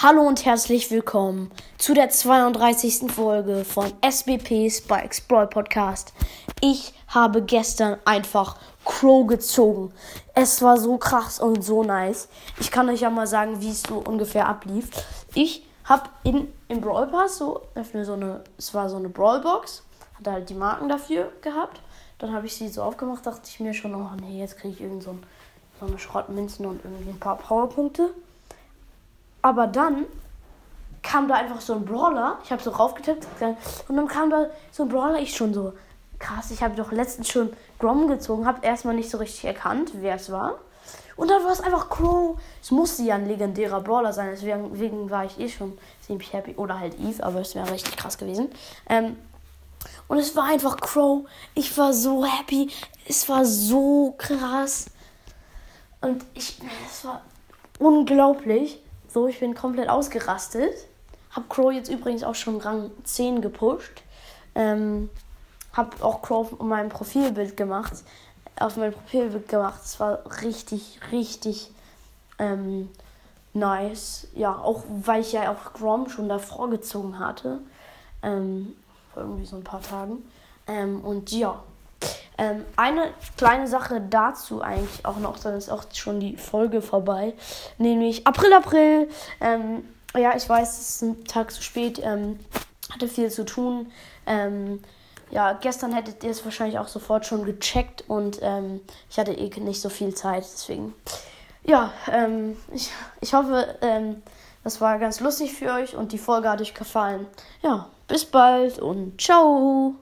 Hallo und herzlich willkommen zu der 32. Folge von SBPs bei Explore Podcast. Ich habe gestern einfach Crow gezogen. Es war so krass und so nice. Ich kann euch ja mal sagen, wie es so ungefähr ablief. Ich habe in im Brawl Pass so so eine es war so eine Brawl Box, hatte halt die Marken dafür gehabt. Dann habe ich sie so aufgemacht, dachte ich mir schon, oh nee, jetzt kriege ich irgend so, ein, so eine Schrottmünzen und irgendwie ein paar Powerpunkte. Aber dann kam da einfach so ein Brawler. Ich habe so raufgetippt und dann kam da so ein Brawler. Ich schon so, krass, ich habe doch letztens schon Grom gezogen, habe erstmal nicht so richtig erkannt, wer es war. Und dann war es einfach Crow. Es musste ja ein legendärer Brawler sein, deswegen war ich eh schon ziemlich happy. Oder halt Eve, aber es wäre richtig krass gewesen. Ähm, und es war einfach Crow. Ich war so happy. Es war so krass. Und ich, es war unglaublich. So, ich bin komplett ausgerastet. Hab Crow jetzt übrigens auch schon Rang 10 gepusht. Ähm, hab auch Crow auf meinem Profilbild gemacht. Auf meinem Profilbild gemacht. Es war richtig, richtig ähm, nice. Ja, auch weil ich ja auch Grom schon davor gezogen hatte. Ähm, vor irgendwie so ein paar Tagen. Ähm, und ja, ähm, eine kleine Sache dazu eigentlich auch noch, dann ist auch schon die Folge vorbei. Nämlich April, April. Ähm, ja, ich weiß, es ist ein Tag zu spät. Ähm, hatte viel zu tun. Ähm, ja, gestern hättet ihr es wahrscheinlich auch sofort schon gecheckt und ähm, ich hatte eh nicht so viel Zeit, deswegen. Ja, ähm, ich, ich hoffe, das war ganz lustig für euch und die Folge hat euch gefallen. Ja, bis bald und ciao!